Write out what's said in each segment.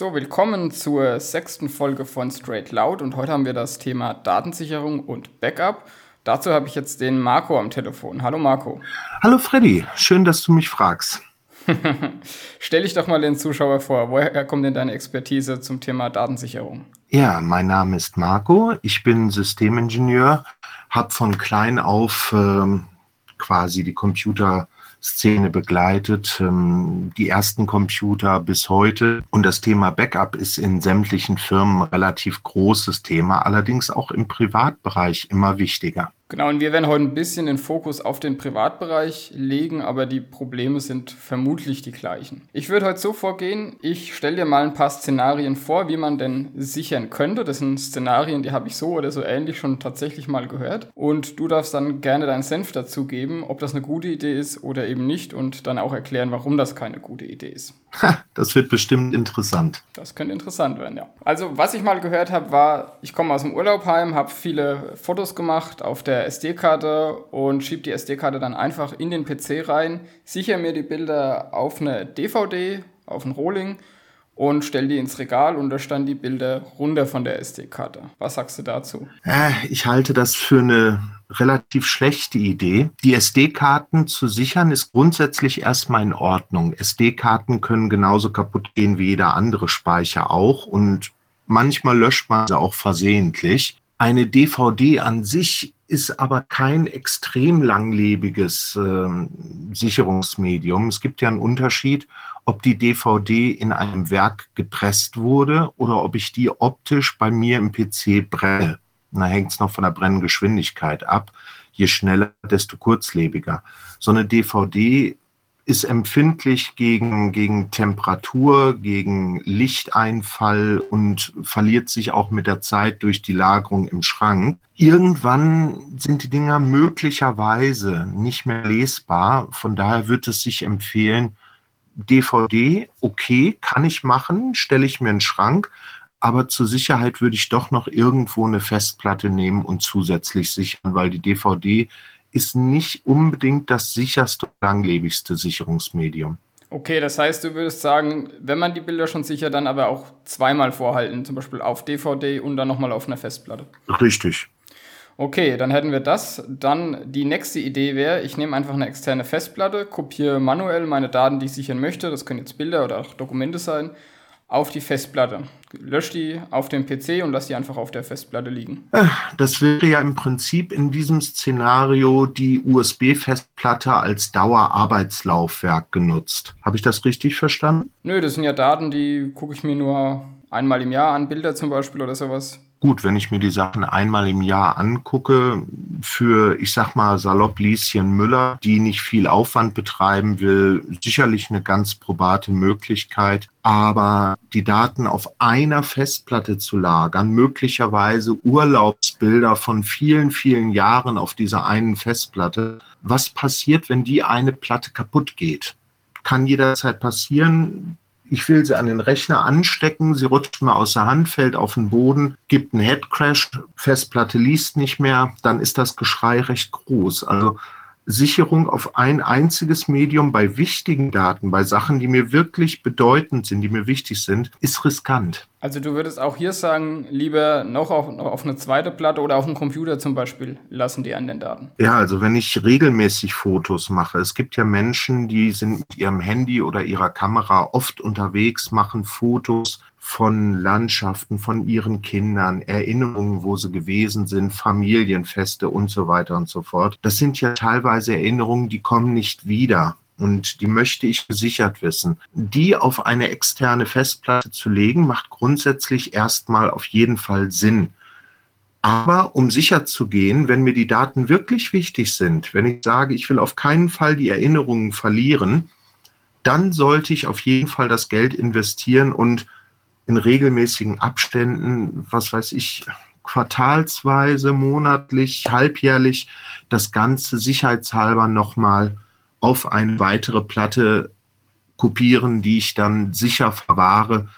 So, willkommen zur sechsten Folge von Straight Loud und heute haben wir das Thema Datensicherung und Backup. Dazu habe ich jetzt den Marco am Telefon. Hallo Marco. Hallo Freddy, schön, dass du mich fragst. Stell dich doch mal den Zuschauer vor. Woher kommt denn deine Expertise zum Thema Datensicherung? Ja, mein Name ist Marco. Ich bin Systemingenieur, habe von klein auf ähm, quasi die Computer Szene begleitet, ähm, die ersten Computer bis heute. Und das Thema Backup ist in sämtlichen Firmen relativ großes Thema, allerdings auch im Privatbereich immer wichtiger. Genau, und wir werden heute ein bisschen den Fokus auf den Privatbereich legen, aber die Probleme sind vermutlich die gleichen. Ich würde heute so vorgehen, ich stelle dir mal ein paar Szenarien vor, wie man denn sichern könnte. Das sind Szenarien, die habe ich so oder so ähnlich schon tatsächlich mal gehört. Und du darfst dann gerne deinen Senf dazugeben, ob das eine gute Idee ist oder eben nicht und dann auch erklären, warum das keine gute Idee ist. das wird bestimmt interessant. Das könnte interessant werden, ja. Also, was ich mal gehört habe, war, ich komme aus dem Urlaub heim, habe viele Fotos gemacht auf der SD-Karte und schiebe die SD-Karte dann einfach in den PC rein, sichere mir die Bilder auf eine DVD, auf ein Rolling und stell die ins Regal und lösche dann die Bilder runter von der SD-Karte. Was sagst du dazu? Äh, ich halte das für eine relativ schlechte Idee. Die SD-Karten zu sichern ist grundsätzlich erstmal in Ordnung. SD-Karten können genauso kaputt gehen wie jeder andere Speicher auch und manchmal löscht man sie auch versehentlich. Eine DVD an sich ist aber kein extrem langlebiges äh, Sicherungsmedium. Es gibt ja einen Unterschied, ob die DVD in einem Werk gepresst wurde oder ob ich die optisch bei mir im PC brenne. Da hängt es noch von der Brenngeschwindigkeit ab. Je schneller, desto kurzlebiger. So eine DVD ist empfindlich gegen, gegen Temperatur, gegen Lichteinfall und verliert sich auch mit der Zeit durch die Lagerung im Schrank. Irgendwann sind die Dinger möglicherweise nicht mehr lesbar. Von daher wird es sich empfehlen, DVD, okay, kann ich machen, stelle ich mir einen Schrank, aber zur Sicherheit würde ich doch noch irgendwo eine Festplatte nehmen und zusätzlich sichern, weil die DVD ist nicht unbedingt das sicherste und langlebigste Sicherungsmedium. Okay, das heißt, du würdest sagen, wenn man die Bilder schon sichert, dann aber auch zweimal vorhalten, zum Beispiel auf DVD und dann nochmal auf einer Festplatte. Richtig. Okay, dann hätten wir das. Dann die nächste Idee wäre, ich nehme einfach eine externe Festplatte, kopiere manuell meine Daten, die ich sichern möchte, das können jetzt Bilder oder auch Dokumente sein, auf die Festplatte. Lösch die auf dem PC und lass die einfach auf der Festplatte liegen. Äh, das wäre ja im Prinzip in diesem Szenario die USB-Festplatte als Dauerarbeitslaufwerk genutzt. Habe ich das richtig verstanden? Nö, das sind ja Daten, die gucke ich mir nur einmal im Jahr an, Bilder zum Beispiel oder sowas gut, wenn ich mir die Sachen einmal im Jahr angucke, für, ich sag mal, salopp Lieschen Müller, die nicht viel Aufwand betreiben will, sicherlich eine ganz probate Möglichkeit. Aber die Daten auf einer Festplatte zu lagern, möglicherweise Urlaubsbilder von vielen, vielen Jahren auf dieser einen Festplatte, was passiert, wenn die eine Platte kaputt geht? Kann jederzeit passieren ich will sie an den Rechner anstecken, sie rutscht mir aus der Hand, fällt auf den Boden, gibt einen Headcrash, Festplatte liest nicht mehr, dann ist das Geschrei recht groß. Also Sicherung auf ein einziges Medium bei wichtigen Daten, bei Sachen, die mir wirklich bedeutend sind, die mir wichtig sind, ist riskant. Also du würdest auch hier sagen, lieber noch auf, noch auf eine zweite Platte oder auf dem Computer zum Beispiel lassen die an den Daten. Ja, also wenn ich regelmäßig Fotos mache, es gibt ja Menschen, die sind mit ihrem Handy oder ihrer Kamera oft unterwegs, machen Fotos von Landschaften, von ihren Kindern, Erinnerungen, wo sie gewesen sind, Familienfeste und so weiter und so fort. Das sind ja teilweise Erinnerungen, die kommen nicht wieder und die möchte ich gesichert wissen. Die auf eine externe Festplatte zu legen, macht grundsätzlich erstmal auf jeden Fall Sinn. Aber um sicher zu gehen, wenn mir die Daten wirklich wichtig sind, wenn ich sage, ich will auf keinen Fall die Erinnerungen verlieren, dann sollte ich auf jeden Fall das Geld investieren und in regelmäßigen Abständen, was weiß ich, quartalsweise, monatlich, halbjährlich, das Ganze sicherheitshalber nochmal auf eine weitere Platte kopieren, die ich dann sicher verwahre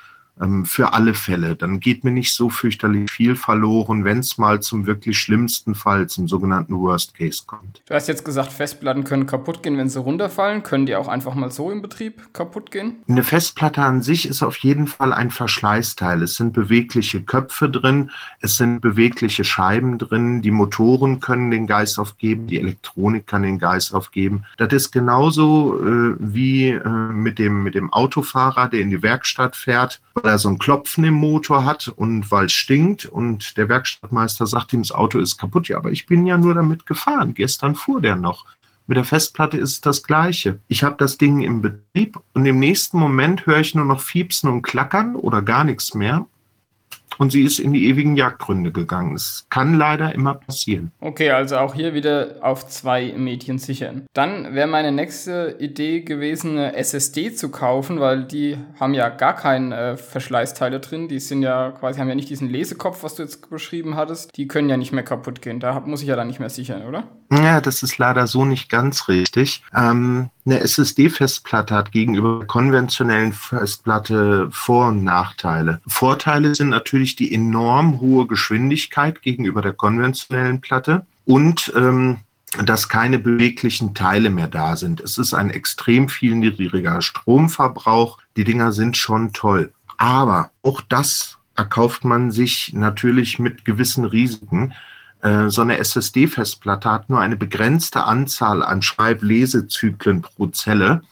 ähm, für alle Fälle. Dann geht mir nicht so fürchterlich viel verloren, wenn es mal zum wirklich schlimmsten Fall, zum sogenannten Worst Case kommt. Du hast jetzt gesagt, Festplatten können kaputt gehen, wenn sie runterfallen. Können die auch einfach mal so im Betrieb kaputt gehen? Eine Festplatte an sich ist auf jeden Fall ein Verschleißteil. Es sind bewegliche Köpfe drin, es sind bewegliche Scheiben drin, die Motoren können den Geist aufgeben, die Elektronik kann den Geist aufgeben. Das ist genauso äh, wie äh, mit, dem, mit dem Autofahrer, der in die Werkstatt fährt weil er so ein Klopfen im Motor hat und weil es stinkt und der Werkstattmeister sagt ihm, das Auto ist kaputt. Ja, aber ich bin ja nur damit gefahren. Gestern fuhr der noch. Mit der Festplatte ist das Gleiche. Ich habe das Ding im Betrieb und im nächsten Moment höre ich nur noch Fiepsen und Klackern oder gar nichts mehr und sie ist in die ewigen Jagdgründe gegangen. Es kann leider immer passieren. Okay, also auch hier wieder auf zwei Medien sichern. Dann wäre meine nächste Idee gewesen, eine SSD zu kaufen, weil die haben ja gar keine äh, Verschleißteile drin. Die sind ja quasi, haben ja nicht diesen Lesekopf, was du jetzt beschrieben hattest. Die können ja nicht mehr kaputt gehen. Da muss ich ja dann nicht mehr sichern, oder? Ja, das ist leider so nicht ganz richtig. Ähm, eine SSD-Festplatte hat gegenüber konventionellen Festplatte Vor- und Nachteile. Vorteile sind natürlich die enorm hohe Geschwindigkeit gegenüber der konventionellen Platte und ähm, dass keine beweglichen Teile mehr da sind. Es ist ein extrem viel niedriger Stromverbrauch. Die Dinger sind schon toll. Aber auch das erkauft man sich natürlich mit gewissen Risiken. Äh, so eine SSD-Festplatte hat nur eine begrenzte Anzahl an Schreib-Lesezyklen pro Zelle.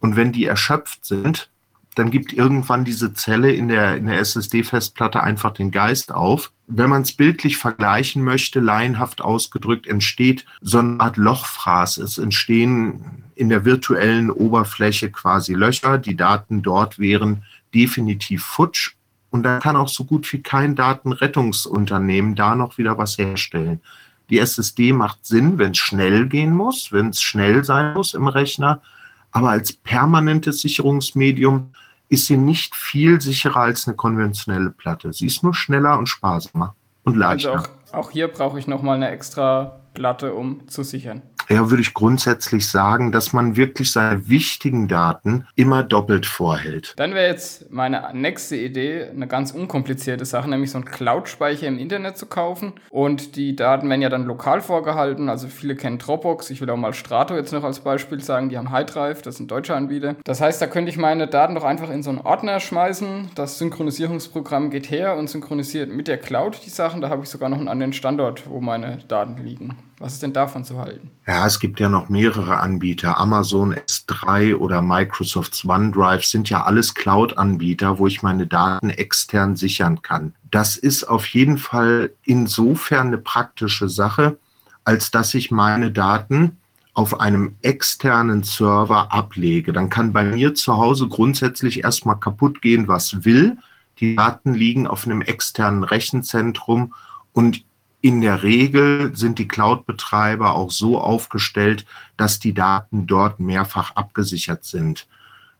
Und wenn die erschöpft sind, dann gibt irgendwann diese Zelle in der, in der SSD-Festplatte einfach den Geist auf. Wenn man es bildlich vergleichen möchte, laienhaft ausgedrückt, entsteht so eine Art Lochfraß. Es entstehen in der virtuellen Oberfläche quasi Löcher. Die Daten dort wären definitiv futsch und da kann auch so gut wie kein Datenrettungsunternehmen da noch wieder was herstellen. Die SSD macht Sinn, wenn es schnell gehen muss, wenn es schnell sein muss im Rechner. Aber als permanentes Sicherungsmedium ist sie nicht viel sicherer als eine konventionelle Platte. Sie ist nur schneller und sparsamer und leichter. Also auch, auch hier brauche ich nochmal eine extra Platte, um zu sichern ja, würde ich grundsätzlich sagen, dass man wirklich seine wichtigen Daten immer doppelt vorhält. Dann wäre jetzt meine nächste Idee eine ganz unkomplizierte Sache, nämlich so einen Cloud-Speicher im Internet zu kaufen. Und die Daten werden ja dann lokal vorgehalten. Also viele kennen Dropbox. Ich will auch mal Strato jetzt noch als Beispiel sagen. Die haben High Drive, das sind deutsche Anbieter. Das heißt, da könnte ich meine Daten doch einfach in so einen Ordner schmeißen. Das Synchronisierungsprogramm geht her und synchronisiert mit der Cloud die Sachen. Da habe ich sogar noch einen anderen Standort, wo meine Daten liegen. Was ist denn davon zu halten? Ja, es gibt ja noch mehrere Anbieter. Amazon S3 oder Microsoft OneDrive sind ja alles Cloud-Anbieter, wo ich meine Daten extern sichern kann. Das ist auf jeden Fall insofern eine praktische Sache, als dass ich meine Daten auf einem externen Server ablege. Dann kann bei mir zu Hause grundsätzlich erstmal kaputt gehen, was will. Die Daten liegen auf einem externen Rechenzentrum und in der Regel sind die Cloud-Betreiber auch so aufgestellt, dass die Daten dort mehrfach abgesichert sind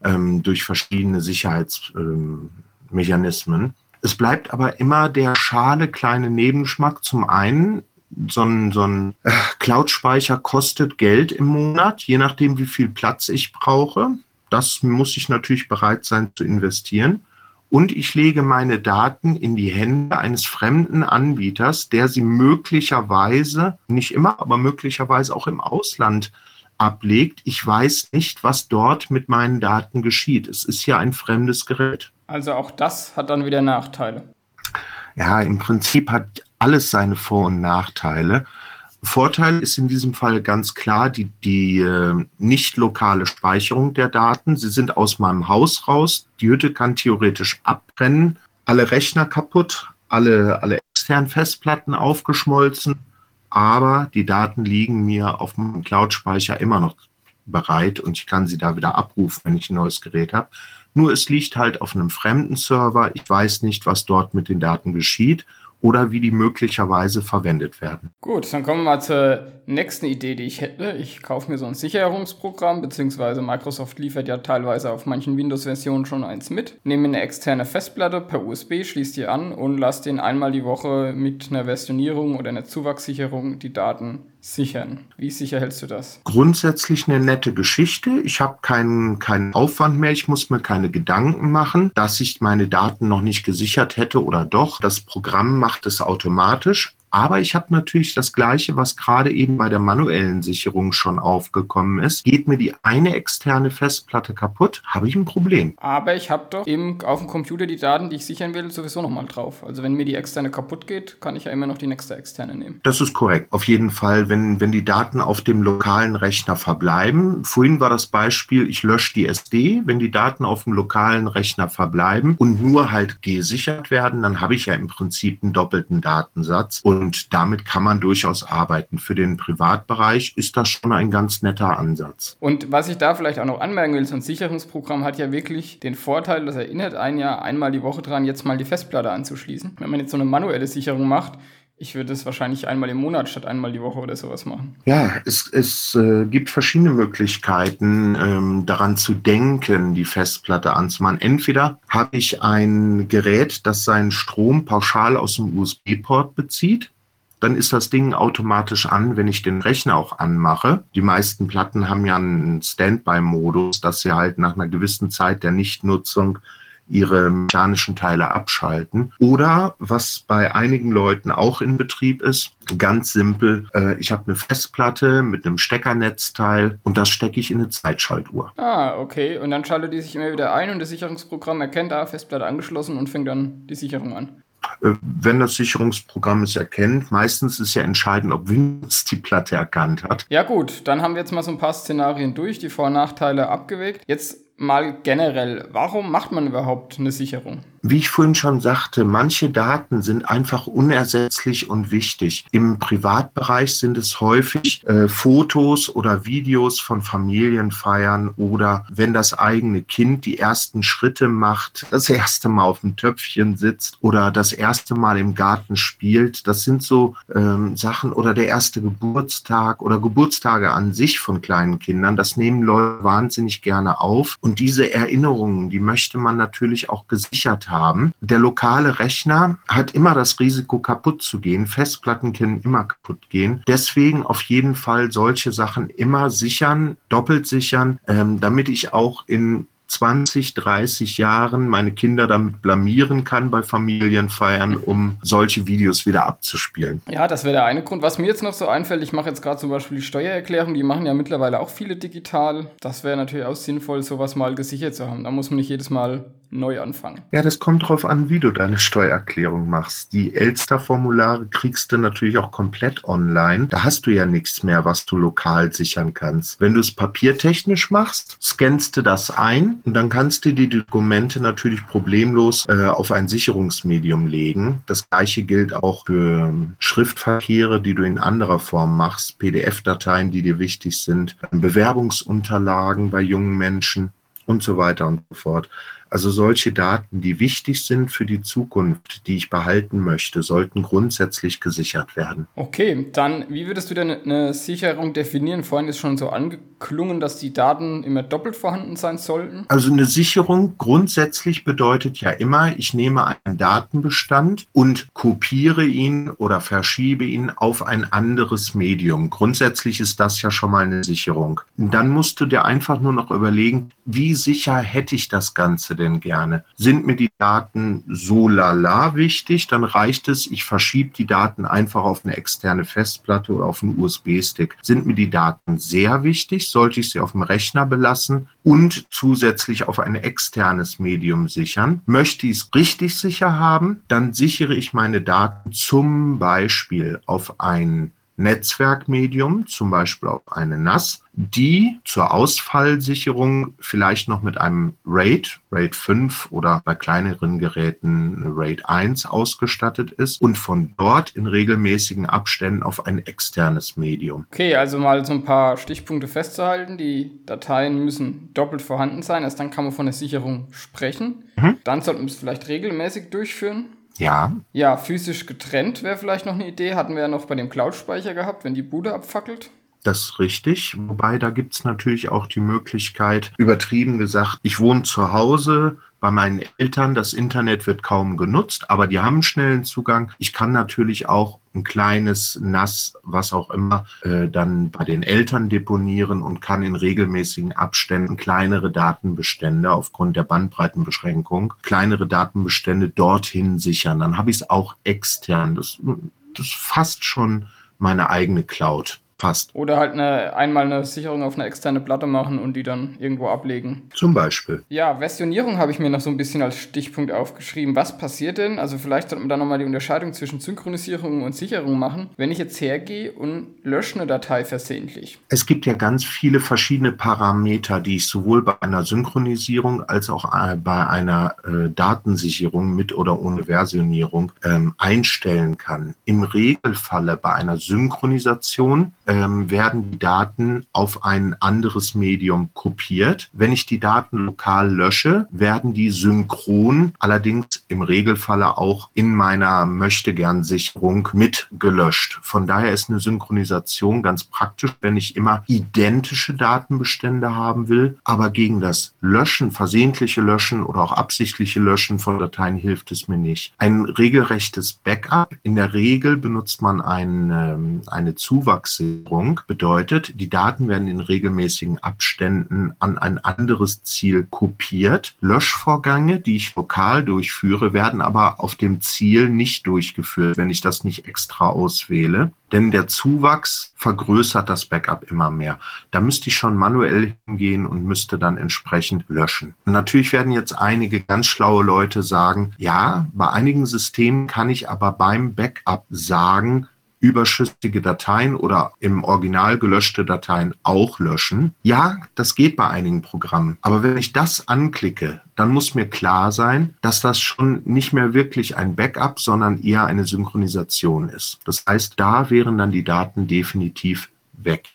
ähm, durch verschiedene Sicherheitsmechanismen. Ähm, es bleibt aber immer der schale kleine Nebengeschmack. Zum einen, so ein, so ein äh, Cloud-Speicher kostet Geld im Monat, je nachdem, wie viel Platz ich brauche. Das muss ich natürlich bereit sein zu investieren und ich lege meine Daten in die Hände eines fremden Anbieters, der sie möglicherweise, nicht immer, aber möglicherweise auch im Ausland ablegt. Ich weiß nicht, was dort mit meinen Daten geschieht. Es ist ja ein fremdes Gerät. Also auch das hat dann wieder Nachteile. Ja, im Prinzip hat alles seine Vor- und Nachteile. Vorteil ist in diesem Fall ganz klar die, die äh, nicht lokale Speicherung der Daten. Sie sind aus meinem Haus raus. Die Hütte kann theoretisch abbrennen, alle Rechner kaputt, alle, alle externen Festplatten aufgeschmolzen, aber die Daten liegen mir auf meinem Cloud-Speicher immer noch bereit und ich kann sie da wieder abrufen, wenn ich ein neues Gerät habe. Nur es liegt halt auf einem fremden Server. Ich weiß nicht, was dort mit den Daten geschieht oder wie die möglicherweise verwendet werden. Gut, dann kommen wir mal zur nächsten Idee, die ich hätte. Ich kaufe mir so ein Sicherungsprogramm, beziehungsweise Microsoft liefert ja teilweise auf manchen Windows-Versionen schon eins mit. Nehme eine externe Festplatte per USB, schließe die an und lasse den einmal die Woche mit einer Versionierung oder einer Zuwachssicherung die Daten sichern. Wie sicher hältst du das? Grundsätzlich eine nette Geschichte. Ich habe keinen, keinen Aufwand mehr. Ich muss mir keine Gedanken machen, dass ich meine Daten noch nicht gesichert hätte oder doch. Das Programm macht es automatisch. Aber ich habe natürlich das Gleiche, was gerade eben bei der manuellen Sicherung schon aufgekommen ist. Geht mir die eine externe Festplatte kaputt, habe ich ein Problem. Aber ich habe doch eben auf dem Computer die Daten, die ich sichern will, sowieso nochmal drauf. Also wenn mir die externe kaputt geht, kann ich ja immer noch die nächste externe nehmen. Das ist korrekt. Auf jeden Fall, wenn, wenn die Daten auf dem lokalen Rechner verbleiben. Vorhin war das Beispiel, ich lösche die SD. Wenn die Daten auf dem lokalen Rechner verbleiben und nur halt gesichert werden, dann habe ich ja im Prinzip einen doppelten Datensatz. Und und damit kann man durchaus arbeiten. Für den Privatbereich ist das schon ein ganz netter Ansatz. Und was ich da vielleicht auch noch anmerken will, so ein Sicherungsprogramm hat ja wirklich den Vorteil, das erinnert einen ja einmal die Woche dran, jetzt mal die Festplatte anzuschließen. Wenn man jetzt so eine manuelle Sicherung macht, ich würde es wahrscheinlich einmal im Monat statt einmal die Woche oder sowas machen. Ja, es, es äh, gibt verschiedene Möglichkeiten, ähm, daran zu denken, die Festplatte anzumachen. Entweder habe ich ein Gerät, das seinen Strom pauschal aus dem USB-Port bezieht. Dann ist das Ding automatisch an, wenn ich den Rechner auch anmache. Die meisten Platten haben ja einen Standby-Modus, dass sie halt nach einer gewissen Zeit der Nichtnutzung ihre mechanischen Teile abschalten. Oder was bei einigen Leuten auch in Betrieb ist, ganz simpel, äh, ich habe eine Festplatte mit einem Steckernetzteil und das stecke ich in eine Zeitschaltuhr. Ah, okay. Und dann schaltet die sich immer wieder ein und das Sicherungsprogramm erkennt, da Festplatte angeschlossen und fängt dann die Sicherung an. Äh, wenn das Sicherungsprogramm es erkennt, meistens ist ja entscheidend, ob Windows die Platte erkannt hat. Ja gut, dann haben wir jetzt mal so ein paar Szenarien durch, die Vor- und Nachteile abgewägt. Jetzt mal generell, warum macht man überhaupt eine Sicherung? Wie ich vorhin schon sagte, manche Daten sind einfach unersetzlich und wichtig. Im Privatbereich sind es häufig äh, Fotos oder Videos von Familienfeiern oder wenn das eigene Kind die ersten Schritte macht, das erste Mal auf dem Töpfchen sitzt oder das erste Mal im Garten spielt. Das sind so ähm, Sachen oder der erste Geburtstag oder Geburtstage an sich von kleinen Kindern. Das nehmen Leute wahnsinnig gerne auf. Und diese Erinnerungen, die möchte man natürlich auch gesichert haben haben. Der lokale Rechner hat immer das Risiko, kaputt zu gehen. Festplatten können immer kaputt gehen. Deswegen auf jeden Fall solche Sachen immer sichern, doppelt sichern, ähm, damit ich auch in 20, 30 Jahren meine Kinder damit blamieren kann bei Familienfeiern, um solche Videos wieder abzuspielen. Ja, das wäre der eine Grund. Was mir jetzt noch so einfällt, ich mache jetzt gerade zum Beispiel die Steuererklärung, die machen ja mittlerweile auch viele digital. Das wäre natürlich auch sinnvoll, sowas mal gesichert zu haben. Da muss man nicht jedes Mal neu anfangen. Ja, das kommt darauf an, wie du deine Steuererklärung machst. Die Elster-Formulare kriegst du natürlich auch komplett online. Da hast du ja nichts mehr, was du lokal sichern kannst. Wenn du es papiertechnisch machst, scannst du das ein und dann kannst du die Dokumente natürlich problemlos äh, auf ein Sicherungsmedium legen. Das gleiche gilt auch für Schriftverkehre, die du in anderer Form machst, PDF-Dateien, die dir wichtig sind, Bewerbungsunterlagen bei jungen Menschen und so weiter und so fort. Also solche Daten, die wichtig sind für die Zukunft, die ich behalten möchte, sollten grundsätzlich gesichert werden. Okay, dann wie würdest du denn eine Sicherung definieren? Vorhin ist schon so angeklungen, dass die Daten immer doppelt vorhanden sein sollten. Also eine Sicherung grundsätzlich bedeutet ja immer, ich nehme einen Datenbestand und kopiere ihn oder verschiebe ihn auf ein anderes Medium. Grundsätzlich ist das ja schon mal eine Sicherung. Und dann musst du dir einfach nur noch überlegen, wie sicher hätte ich das Ganze denn gerne? Sind mir die Daten so lala wichtig, dann reicht es, ich verschiebe die Daten einfach auf eine externe Festplatte oder auf einen USB-Stick. Sind mir die Daten sehr wichtig, sollte ich sie auf dem Rechner belassen und zusätzlich auf ein externes Medium sichern. Möchte ich es richtig sicher haben, dann sichere ich meine Daten zum Beispiel auf ein Netzwerkmedium, zum Beispiel auf eine NAS, die zur Ausfallsicherung vielleicht noch mit einem RAID, RAID 5 oder bei kleineren Geräten RAID 1 ausgestattet ist und von dort in regelmäßigen Abständen auf ein externes Medium. Okay, also mal so ein paar Stichpunkte festzuhalten. Die Dateien müssen doppelt vorhanden sein, erst dann kann man von der Sicherung sprechen. Mhm. Dann sollte man es vielleicht regelmäßig durchführen. Ja. Ja, physisch getrennt wäre vielleicht noch eine Idee. Hatten wir ja noch bei dem Cloud-Speicher gehabt, wenn die Bude abfackelt. Das ist richtig. Wobei da gibt es natürlich auch die Möglichkeit, übertrieben gesagt, ich wohne zu Hause, bei meinen Eltern, das Internet wird kaum genutzt, aber die haben schnellen Zugang. Ich kann natürlich auch ein kleines Nass, was auch immer, äh, dann bei den Eltern deponieren und kann in regelmäßigen Abständen kleinere Datenbestände aufgrund der Bandbreitenbeschränkung, kleinere Datenbestände dorthin sichern. Dann habe ich es auch extern. Das, das ist fast schon meine eigene Cloud. Passt. Oder halt eine, einmal eine Sicherung auf eine externe Platte machen und die dann irgendwo ablegen. Zum Beispiel. Ja, Versionierung habe ich mir noch so ein bisschen als Stichpunkt aufgeschrieben. Was passiert denn? Also vielleicht sollte man da nochmal die Unterscheidung zwischen Synchronisierung und Sicherung machen, wenn ich jetzt hergehe und lösche eine Datei versehentlich. Es gibt ja ganz viele verschiedene Parameter, die ich sowohl bei einer Synchronisierung als auch äh, bei einer äh, Datensicherung mit oder ohne Versionierung ähm, einstellen kann. Im Regelfalle bei einer Synchronisation ähm, werden die Daten auf ein anderes Medium kopiert. Wenn ich die Daten lokal lösche, werden die synchron, allerdings im Regelfalle auch in meiner Möchtegern-Sicherung mit gelöscht. Von daher ist eine Synchronisation ganz praktisch, wenn ich immer identische Datenbestände haben will. Aber gegen das Löschen, versehentliche Löschen oder auch absichtliche Löschen von Dateien hilft es mir nicht. Ein regelrechtes Backup. In der Regel benutzt man ein, ähm, eine Zuwachse Sicherung bedeutet, die Daten werden in regelmäßigen Abständen an ein anderes Ziel kopiert. Löschvorgänge, die ich lokal durchführe, werden aber auf dem Ziel nicht durchgeführt, wenn ich das nicht extra auswähle. Denn der Zuwachs vergrößert das Backup immer mehr. Da müsste ich schon manuell hingehen und müsste dann entsprechend löschen. Und natürlich werden jetzt einige ganz schlaue Leute sagen, ja, bei einigen Systemen kann ich aber beim Backup sagen, überschüssige Dateien oder im Original gelöschte Dateien auch löschen. Ja, das geht bei einigen Programmen. Aber wenn ich das anklicke, dann muss mir klar sein, dass das schon nicht mehr wirklich ein Backup, sondern eher eine Synchronisation ist. Das heißt, da wären dann die Daten definitiv weg.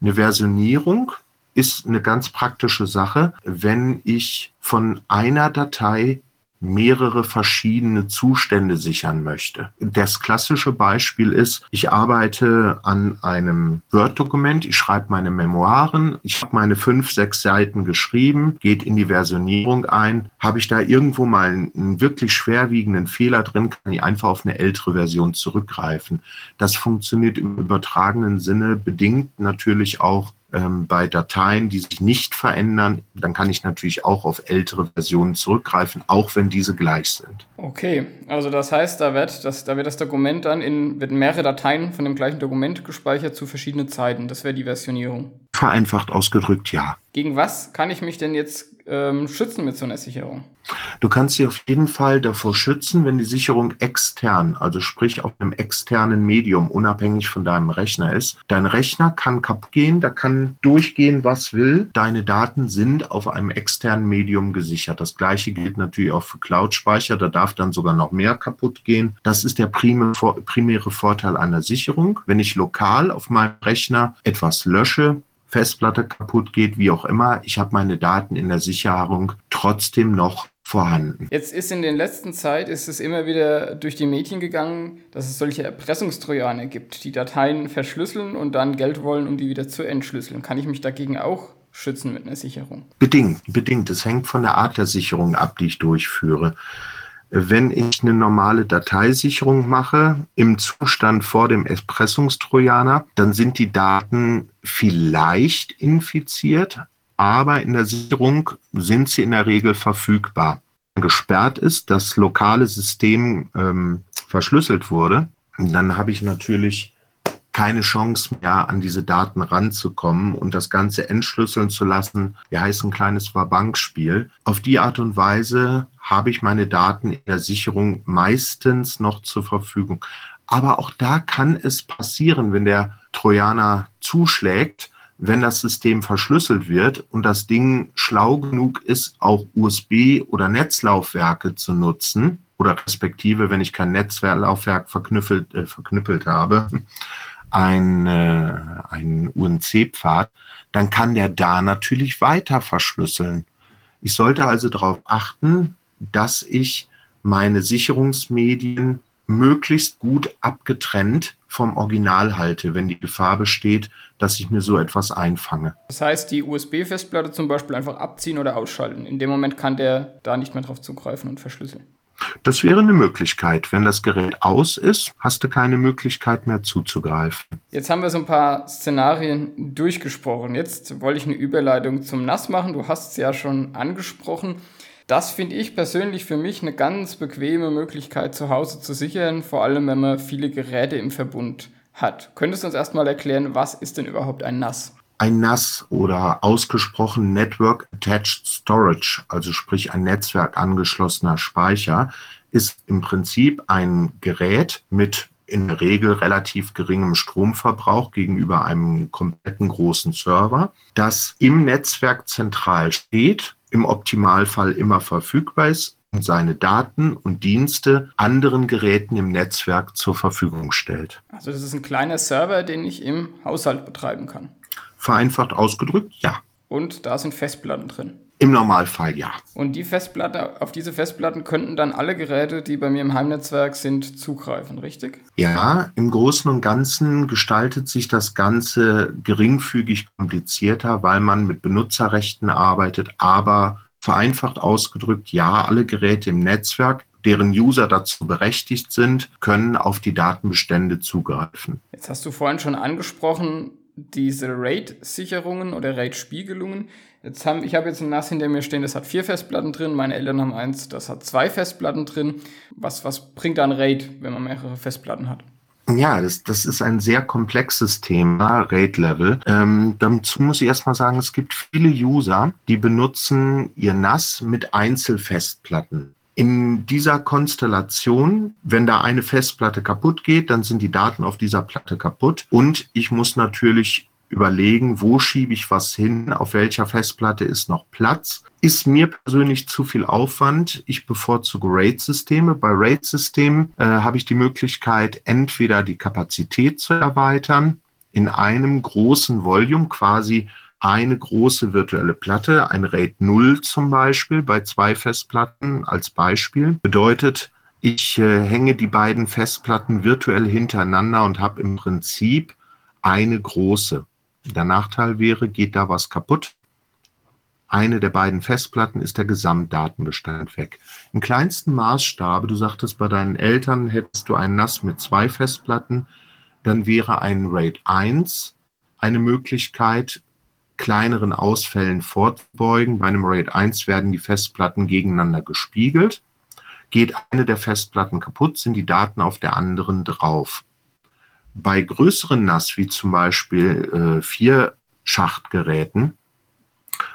Eine Versionierung ist eine ganz praktische Sache, wenn ich von einer Datei mehrere verschiedene Zustände sichern möchte. Das klassische Beispiel ist, ich arbeite an einem Word-Dokument, ich schreibe meine Memoiren, ich habe meine fünf, sechs Seiten geschrieben, geht in die Versionierung ein. Habe ich da irgendwo mal einen wirklich schwerwiegenden Fehler drin, kann ich einfach auf eine ältere Version zurückgreifen. Das funktioniert im übertragenen Sinne bedingt natürlich auch ähm, bei Dateien, die sich nicht verändern, dann kann ich natürlich auch auf ältere Versionen zurückgreifen, auch wenn diese gleich sind. Okay, also das heißt, da wird das, da wird das Dokument dann in wird mehrere Dateien von dem gleichen Dokument gespeichert zu verschiedenen Zeiten. Das wäre die Versionierung. Vereinfacht ausgedrückt, ja. Gegen was kann ich mich denn jetzt ähm, schützen mit so einer Sicherung? Du kannst sie auf jeden Fall davor schützen, wenn die Sicherung extern, also sprich auf einem externen Medium, unabhängig von deinem Rechner ist. Dein Rechner kann kaputt gehen, da kann durchgehen, was will. Deine Daten sind auf einem externen Medium gesichert. Das gleiche gilt natürlich auch für Cloud-Speicher, da darf dann sogar noch mehr kaputt gehen. Das ist der primäre Vorteil einer Sicherung. Wenn ich lokal auf meinem Rechner etwas lösche, Festplatte kaputt geht, wie auch immer, ich habe meine Daten in der Sicherung trotzdem noch vorhanden. Jetzt ist in der letzten Zeit ist es immer wieder durch die Medien gegangen, dass es solche Erpressungstrojaner gibt, die Dateien verschlüsseln und dann Geld wollen, um die wieder zu entschlüsseln. Kann ich mich dagegen auch schützen mit einer Sicherung? Bedingt, bedingt. Es hängt von der Art der Sicherung ab, die ich durchführe. Wenn ich eine normale Dateisicherung mache im Zustand vor dem Erpressungstrojaner, dann sind die Daten vielleicht infiziert, aber in der Sicherung sind sie in der Regel verfügbar. Gesperrt ist, das lokale System ähm, verschlüsselt wurde, dann habe ich natürlich keine Chance mehr, an diese Daten ranzukommen und das Ganze entschlüsseln zu lassen. Wir heißen ein kleines Verbankspiel. Auf die Art und Weise habe ich meine Daten in der Sicherung meistens noch zur Verfügung. Aber auch da kann es passieren, wenn der Trojaner zuschlägt, wenn das System verschlüsselt wird und das Ding schlau genug ist, auch USB- oder Netzlaufwerke zu nutzen, oder respektive, wenn ich kein Netzwerklaufwerk verknüppelt, äh, verknüppelt habe, ein, äh, ein UNC-Pfad, dann kann der da natürlich weiter verschlüsseln. Ich sollte also darauf achten, dass ich meine Sicherungsmedien möglichst gut abgetrennt vom Original halte, wenn die Gefahr besteht, dass ich mir so etwas einfange. Das heißt, die USB-Festplatte zum Beispiel einfach abziehen oder ausschalten. In dem Moment kann der da nicht mehr drauf zugreifen und verschlüsseln. Das wäre eine Möglichkeit. Wenn das Gerät aus ist, hast du keine Möglichkeit mehr zuzugreifen. Jetzt haben wir so ein paar Szenarien durchgesprochen. Jetzt wollte ich eine Überleitung zum NAS machen. Du hast es ja schon angesprochen. Das finde ich persönlich für mich eine ganz bequeme Möglichkeit zu Hause zu sichern, vor allem wenn man viele Geräte im Verbund hat. Könntest du uns erstmal erklären, was ist denn überhaupt ein NAS? Ein NAS oder ausgesprochen Network Attached Storage, also sprich ein Netzwerk angeschlossener Speicher, ist im Prinzip ein Gerät mit in der Regel relativ geringem Stromverbrauch gegenüber einem kompletten großen Server, das im Netzwerk zentral steht im Optimalfall immer verfügbar ist und seine Daten und Dienste anderen Geräten im Netzwerk zur Verfügung stellt. Also das ist ein kleiner Server, den ich im Haushalt betreiben kann. Vereinfacht ausgedrückt, ja. Und da sind Festplatten drin. Im Normalfall ja. Und die Festplatte, auf diese Festplatten könnten dann alle Geräte, die bei mir im Heimnetzwerk sind, zugreifen, richtig? Ja, im Großen und Ganzen gestaltet sich das Ganze geringfügig komplizierter, weil man mit Benutzerrechten arbeitet, aber vereinfacht ausgedrückt, ja, alle Geräte im Netzwerk deren User dazu berechtigt sind, können auf die Datenbestände zugreifen. Jetzt hast du vorhin schon angesprochen, diese RAID-Sicherungen oder RAID-Spiegelungen. Jetzt haben, ich habe jetzt ein NAS hinter mir stehen, das hat vier Festplatten drin. Meine Eltern haben eins, das hat zwei Festplatten drin. Was, was bringt da ein RAID, wenn man mehrere Festplatten hat? Ja, das, das ist ein sehr komplexes Thema, RAID-Level. Ähm, dazu muss ich erstmal sagen, es gibt viele User, die benutzen ihr NAS mit Einzelfestplatten. In dieser Konstellation, wenn da eine Festplatte kaputt geht, dann sind die Daten auf dieser Platte kaputt und ich muss natürlich überlegen, wo schiebe ich was hin, auf welcher Festplatte ist noch Platz. Ist mir persönlich zu viel Aufwand. Ich bevorzuge RAID-Systeme. Bei RAID-Systemen äh, habe ich die Möglichkeit, entweder die Kapazität zu erweitern in einem großen Volume, quasi eine große virtuelle Platte, ein RAID 0 zum Beispiel, bei zwei Festplatten als Beispiel, bedeutet, ich äh, hänge die beiden Festplatten virtuell hintereinander und habe im Prinzip eine große. Der Nachteil wäre, geht da was kaputt, eine der beiden Festplatten ist der Gesamtdatenbestand weg. Im kleinsten Maßstab, du sagtest, bei deinen Eltern hättest du ein NAS mit zwei Festplatten, dann wäre ein RAID 1 eine Möglichkeit, kleineren Ausfällen vorzubeugen. Bei einem RAID 1 werden die Festplatten gegeneinander gespiegelt. Geht eine der Festplatten kaputt, sind die Daten auf der anderen drauf. Bei größeren NAS, wie zum Beispiel äh, vier Schachtgeräten,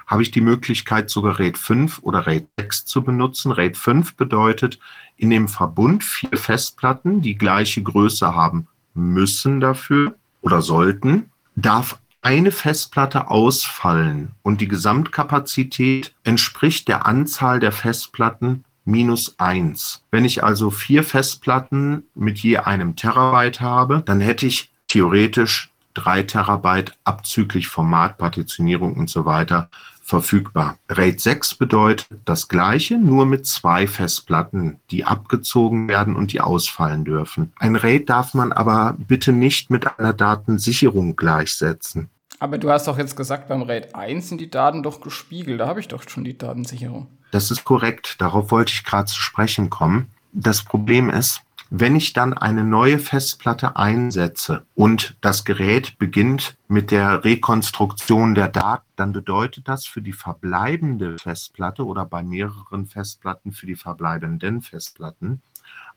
habe ich die Möglichkeit, sogar RAID 5 oder RAID 6 zu benutzen. RAID 5 bedeutet, in dem Verbund vier Festplatten, die gleiche Größe haben müssen dafür oder sollten, darf eine Festplatte ausfallen und die Gesamtkapazität entspricht der Anzahl der Festplatten minus eins. Wenn ich also vier Festplatten mit je einem Terabyte habe, dann hätte ich theoretisch drei Terabyte abzüglich Format, Partitionierung und so weiter verfügbar. RAID 6 bedeutet das gleiche, nur mit zwei Festplatten, die abgezogen werden und die ausfallen dürfen. Ein RAID darf man aber bitte nicht mit einer Datensicherung gleichsetzen. Aber du hast doch jetzt gesagt, beim RAID 1 sind die Daten doch gespiegelt. Da habe ich doch schon die Datensicherung. Das ist korrekt. Darauf wollte ich gerade zu sprechen kommen. Das Problem ist, wenn ich dann eine neue Festplatte einsetze und das Gerät beginnt mit der Rekonstruktion der Daten, dann bedeutet das für die verbleibende Festplatte oder bei mehreren Festplatten für die verbleibenden Festplatten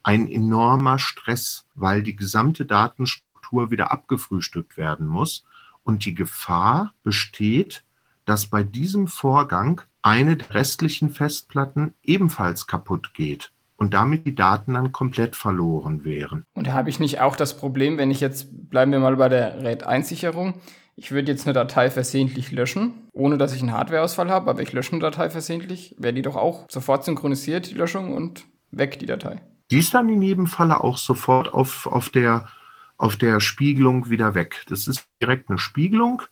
ein enormer Stress, weil die gesamte Datenstruktur wieder abgefrühstückt werden muss und die Gefahr besteht, dass bei diesem Vorgang eine der restlichen Festplatten ebenfalls kaputt geht und damit die Daten dann komplett verloren wären. Und habe ich nicht auch das Problem, wenn ich jetzt, bleiben wir mal bei der RAID-Einsicherung, ich würde jetzt eine Datei versehentlich löschen, ohne dass ich einen Hardwareausfall habe, aber ich lösche eine Datei versehentlich, wäre die doch auch sofort synchronisiert, die Löschung, und weg die Datei. Die ist dann in jedem Falle auch sofort auf, auf der auf der Spiegelung wieder weg. Das ist direkt eine Spiegelung.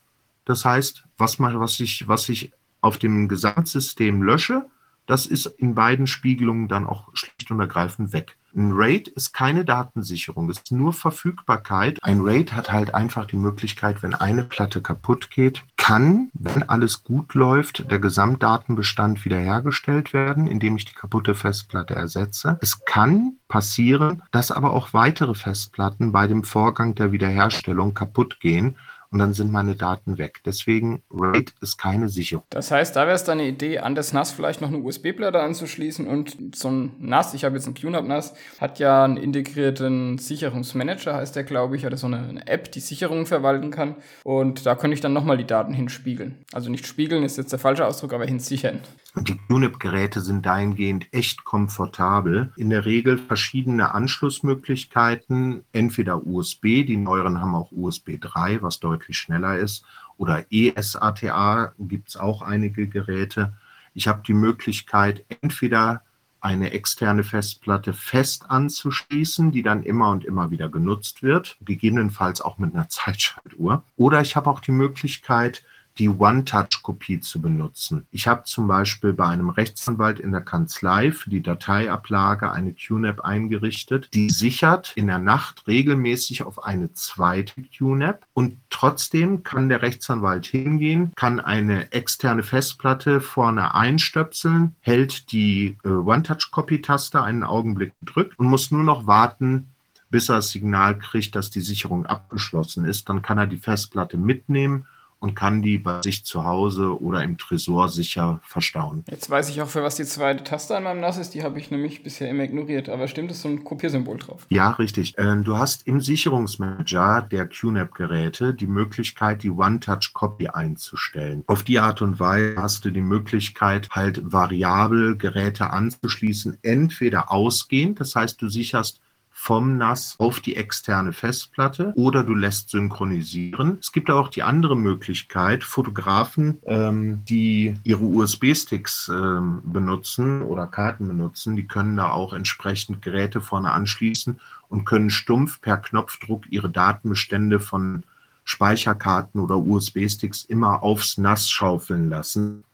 Das heißt, was, man, was, ich, was ich auf dem Gesamtsystem lösche, das ist in beiden Spiegelungen dann auch schlicht und ergreifend weg. Ein RAID ist keine Datensicherung, ist nur Verfügbarkeit. Ein RAID hat halt einfach die Möglichkeit, wenn eine Platte kaputt geht, kann, wenn alles gut läuft, der Gesamtdatenbestand wiederhergestellt werden, indem ich die kaputte Festplatte ersetze. Es kann passieren, dass aber auch weitere Festplatten bei dem Vorgang der Wiederherstellung kaputt gehen und dann sind meine Daten weg. Deswegen RAID ist keine Sicherung. Das heißt, da wäre es dann eine Idee, an das NAS vielleicht noch eine USB-Platte anzuschließen und so ein NAS, ich habe jetzt ein QNAP NAS, hat ja einen integrierten Sicherungsmanager, heißt der, glaube ich, oder so eine, eine App, die Sicherungen verwalten kann und da könnte ich dann nochmal die Daten hinspiegeln. Also nicht spiegeln ist jetzt der falsche Ausdruck, aber hinsichern. Die QNAP-Geräte sind dahingehend echt komfortabel. In der Regel verschiedene Anschlussmöglichkeiten, entweder USB, die neueren haben auch USB 3, was deutlich schneller ist, oder ESATA gibt es auch einige Geräte. Ich habe die Möglichkeit, entweder eine externe Festplatte fest anzuschließen, die dann immer und immer wieder genutzt wird, gegebenenfalls auch mit einer Zeitschaltuhr. Oder ich habe auch die Möglichkeit, die One-Touch-Kopie zu benutzen. Ich habe zum Beispiel bei einem Rechtsanwalt in der Kanzlei für die Dateiablage eine QNAP eingerichtet, die sichert in der Nacht regelmäßig auf eine zweite QNAP und trotzdem kann der Rechtsanwalt hingehen, kann eine externe Festplatte vorne einstöpseln, hält die äh, One-Touch-Copy-Taste einen Augenblick gedrückt und muss nur noch warten, bis er das Signal kriegt, dass die Sicherung abgeschlossen ist. Dann kann er die Festplatte mitnehmen und kann die bei sich zu Hause oder im Tresor sicher verstauen. Jetzt weiß ich auch, für was die zweite Taste an meinem NAS ist. Die habe ich nämlich bisher immer ignoriert. Aber stimmt, ist so ein Kopiersymbol drauf. Ja, richtig. Ähm, du hast im Sicherungsmanager der QNAP-Geräte die Möglichkeit, die One-Touch-Copy einzustellen. Auf die Art und Weise hast du die Möglichkeit, halt variabel Geräte anzuschließen, entweder ausgehend, das heißt, du sicherst vom NAS auf die externe Festplatte oder du lässt synchronisieren. Es gibt auch die andere Möglichkeit, Fotografen, ähm, die ihre USB-Sticks ähm, benutzen oder Karten benutzen, die können da auch entsprechend Geräte vorne anschließen und können stumpf per Knopfdruck ihre Datenbestände von Speicherkarten oder USB-Sticks immer aufs NAS schaufeln lassen,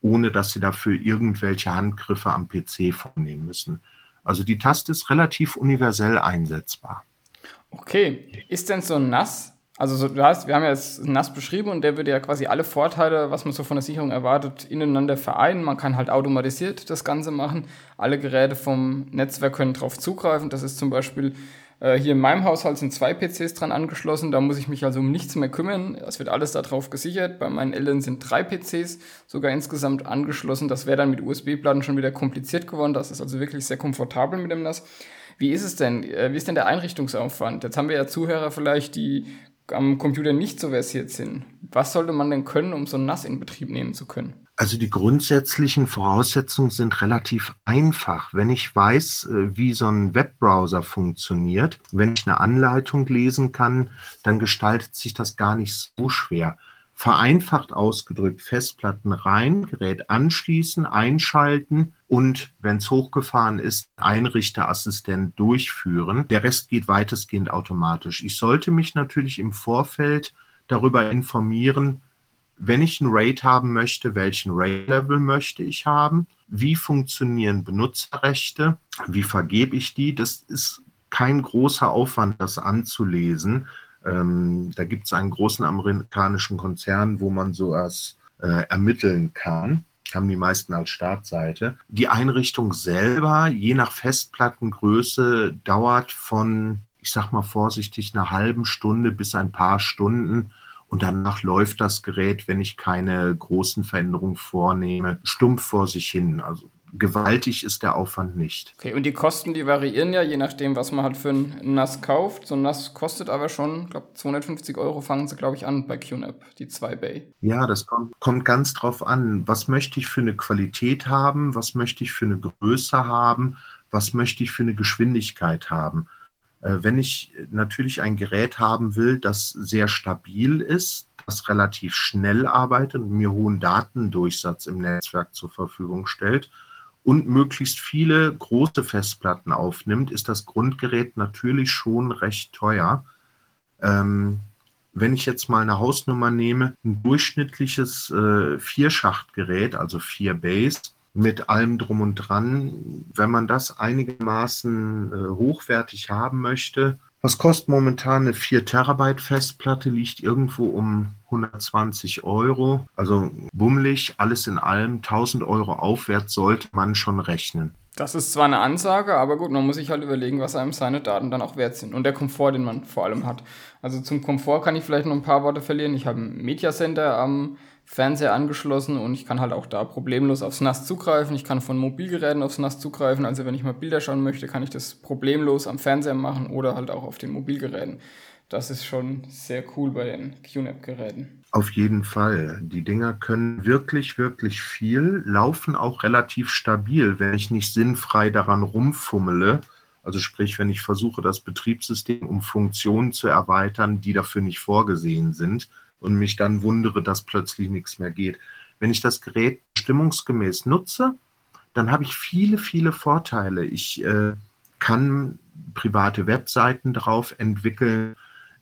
ohne dass sie dafür irgendwelche Handgriffe am PC vornehmen müssen. Also die Taste ist relativ universell einsetzbar. Okay, ist denn so ein NAS, also so, du hast, wir haben ja jetzt NAS beschrieben und der würde ja quasi alle Vorteile, was man so von der Sicherung erwartet, ineinander vereinen. Man kann halt automatisiert das Ganze machen. Alle Geräte vom Netzwerk können darauf zugreifen. Das ist zum Beispiel äh, hier in meinem Haushalt sind zwei PCs dran angeschlossen, da muss ich mich also um nichts mehr kümmern. Es wird alles darauf gesichert. Bei meinen Eltern sind drei PCs sogar insgesamt angeschlossen. Das wäre dann mit USB-Platten schon wieder kompliziert geworden. Das ist also wirklich sehr komfortabel mit dem NAS. Wie ist es denn? Äh, wie ist denn der Einrichtungsaufwand? Jetzt haben wir ja Zuhörer vielleicht, die am Computer nicht so versiert sind. Was sollte man denn können, um so ein NAS in Betrieb nehmen zu können? Also die grundsätzlichen Voraussetzungen sind relativ einfach. Wenn ich weiß, äh, wie so ein Webbrowser funktioniert, wenn ich eine Anleitung lesen kann, dann gestaltet sich das gar nicht so schwer. Vereinfacht ausgedrückt, Festplatten rein, Gerät anschließen, einschalten und, wenn es hochgefahren ist, Einrichterassistent durchführen. Der Rest geht weitestgehend automatisch. Ich sollte mich natürlich im Vorfeld darüber informieren, wenn ich ein RAID haben möchte, welchen RAID-Level möchte ich haben? Wie funktionieren Benutzerrechte? Wie vergebe ich die? Das ist kein großer Aufwand, das anzulesen. Ähm, da gibt es einen großen amerikanischen Konzern, wo man sowas äh, ermitteln kann. Haben die meisten als Startseite. Die Einrichtung selber, je nach Festplattengröße, dauert von, ich sag mal vorsichtig, einer halben Stunde bis ein paar Stunden und danach läuft das Gerät, wenn ich keine großen Veränderungen vornehme, stumpf vor sich hin. Also gewaltig ist der Aufwand nicht. Okay, und die Kosten, die variieren ja, je nachdem, was man halt für ein NAS kauft. So ein NAS kostet aber schon, ich glaube, 250 Euro fangen sie, glaube ich, an bei QNAP, die 2 Bay. Ja, das kommt, kommt ganz drauf an. Was möchte ich für eine Qualität haben? Was möchte ich für eine Größe haben? Was möchte ich für eine Geschwindigkeit haben? Äh, wenn ich natürlich ein Gerät haben will, das sehr stabil ist, das relativ schnell arbeitet und mir hohen Datendurchsatz im Netzwerk zur Verfügung stellt und möglichst viele große Festplatten aufnimmt, ist das Grundgerät natürlich schon recht teuer. Ähm, wenn ich jetzt mal eine Hausnummer nehme, ein durchschnittliches äh, Vierschachtgerät, also vier Base, mit allem drum und dran. Wenn man das einigermaßen äh, hochwertig haben möchte, was kostet momentan eine 4 Terabyte Festplatte? Liegt irgendwo um 120 Euro. Also bummelig, alles in allem, 1000 Euro aufwärts sollte man schon rechnen. Das ist zwar eine Ansage, aber gut, man muss sich halt überlegen, was einem seine Daten dann auch wert sind und der Komfort, den man vor allem hat. Also zum Komfort kann ich vielleicht noch ein paar Worte verlieren. Ich habe ein Media Center am Fernseher angeschlossen und ich kann halt auch da problemlos aufs NAS zugreifen. Ich kann von Mobilgeräten aufs NAS zugreifen. Also wenn ich mal Bilder schauen möchte, kann ich das problemlos am Fernseher machen oder halt auch auf den Mobilgeräten. Das ist schon sehr cool bei den QNAP-Geräten. Auf jeden Fall. Die Dinger können wirklich, wirklich viel, laufen auch relativ stabil, wenn ich nicht sinnfrei daran rumfummele. Also sprich, wenn ich versuche, das Betriebssystem um Funktionen zu erweitern, die dafür nicht vorgesehen sind und mich dann wundere, dass plötzlich nichts mehr geht. Wenn ich das Gerät stimmungsgemäß nutze, dann habe ich viele, viele Vorteile. Ich äh, kann private Webseiten darauf entwickeln.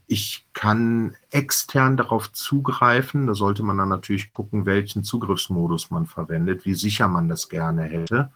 Ich kann extern darauf zugreifen. Da sollte man dann natürlich gucken, welchen Zugriffsmodus man verwendet, wie sicher man das gerne hätte.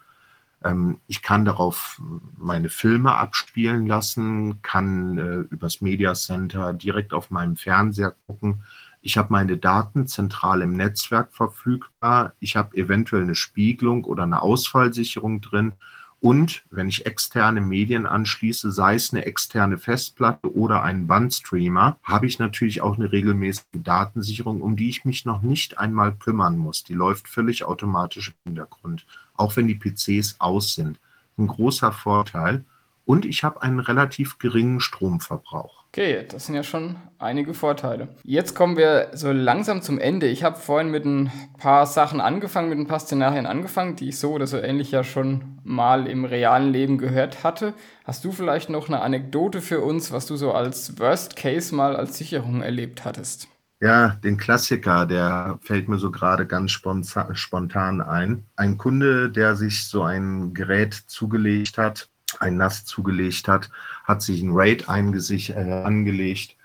Ähm, ich kann darauf meine Filme abspielen lassen, kann äh, übers Media Center direkt auf meinem Fernseher gucken. Ich habe meine Daten zentral im Netzwerk verfügbar. Ich habe eventuell eine Spiegelung oder eine Ausfallsicherung drin. Und wenn ich externe Medien anschließe, sei es eine externe Festplatte oder einen Bandstreamer, habe ich natürlich auch eine regelmäßige Datensicherung, um die ich mich noch nicht einmal kümmern muss. Die läuft völlig automatisch im Hintergrund, auch wenn die PCs aus sind. Ein großer Vorteil. Und ich habe einen relativ geringen Stromverbrauch. Okay, das sind ja schon einige Vorteile. Jetzt kommen wir so langsam zum Ende. Ich habe vorhin mit ein paar Sachen angefangen, mit ein paar Szenarien angefangen, die ich so oder so ähnlich ja schon mal im realen Leben gehört hatte. Hast du vielleicht noch eine Anekdote für uns, was du so als Worst Case mal als Sicherung erlebt hattest? Ja, den Klassiker, der fällt mir so gerade ganz spontan ein. Ein Kunde, der sich so ein Gerät zugelegt hat, ein NAS zugelegt hat, hat sich ein RAID äh, angelegt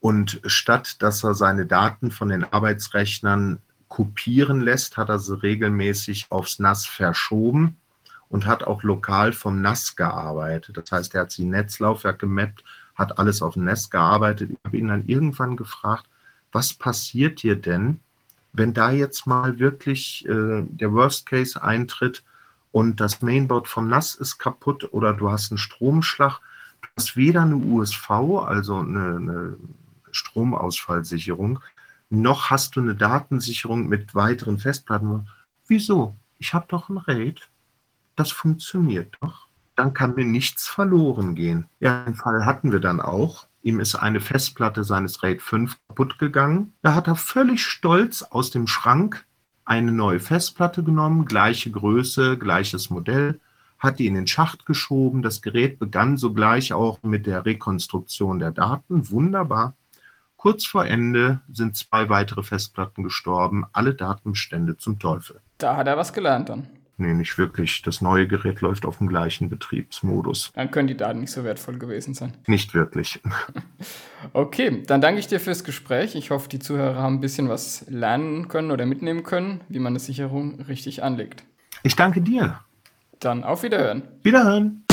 und statt dass er seine Daten von den Arbeitsrechnern kopieren lässt, hat er sie regelmäßig aufs NAS verschoben und hat auch lokal vom NAS gearbeitet. Das heißt, er hat sie Netzlaufwerk gemappt, hat alles auf dem NAS gearbeitet. Ich habe ihn dann irgendwann gefragt, was passiert dir denn, wenn da jetzt mal wirklich äh, der Worst Case eintritt und das Mainboard vom NAS ist kaputt oder du hast einen Stromschlag. Du hast weder eine USV, also eine, eine Stromausfallsicherung, noch hast du eine Datensicherung mit weiteren Festplatten. Wieso? Ich habe doch ein RAID. Das funktioniert doch. Dann kann mir nichts verloren gehen. Ja, den Fall hatten wir dann auch. Ihm ist eine Festplatte seines RAID 5 kaputt gegangen. Da hat er völlig stolz aus dem Schrank eine neue Festplatte genommen, gleiche Größe, gleiches Modell, hat die in den Schacht geschoben. Das Gerät begann sogleich auch mit der Rekonstruktion der Daten. Wunderbar. Kurz vor Ende sind zwei weitere Festplatten gestorben, alle Datenbestände zum Teufel. Da hat er was gelernt dann. Nee, nicht wirklich. Das neue Gerät läuft auf dem gleichen Betriebsmodus. Dann können die Daten nicht so wertvoll gewesen sein. Nicht wirklich. Okay, dann danke ich dir fürs Gespräch. Ich hoffe, die Zuhörer haben ein bisschen was lernen können oder mitnehmen können, wie man eine Sicherung richtig anlegt. Ich danke dir. Dann auf Wiederhören. Wiederhören.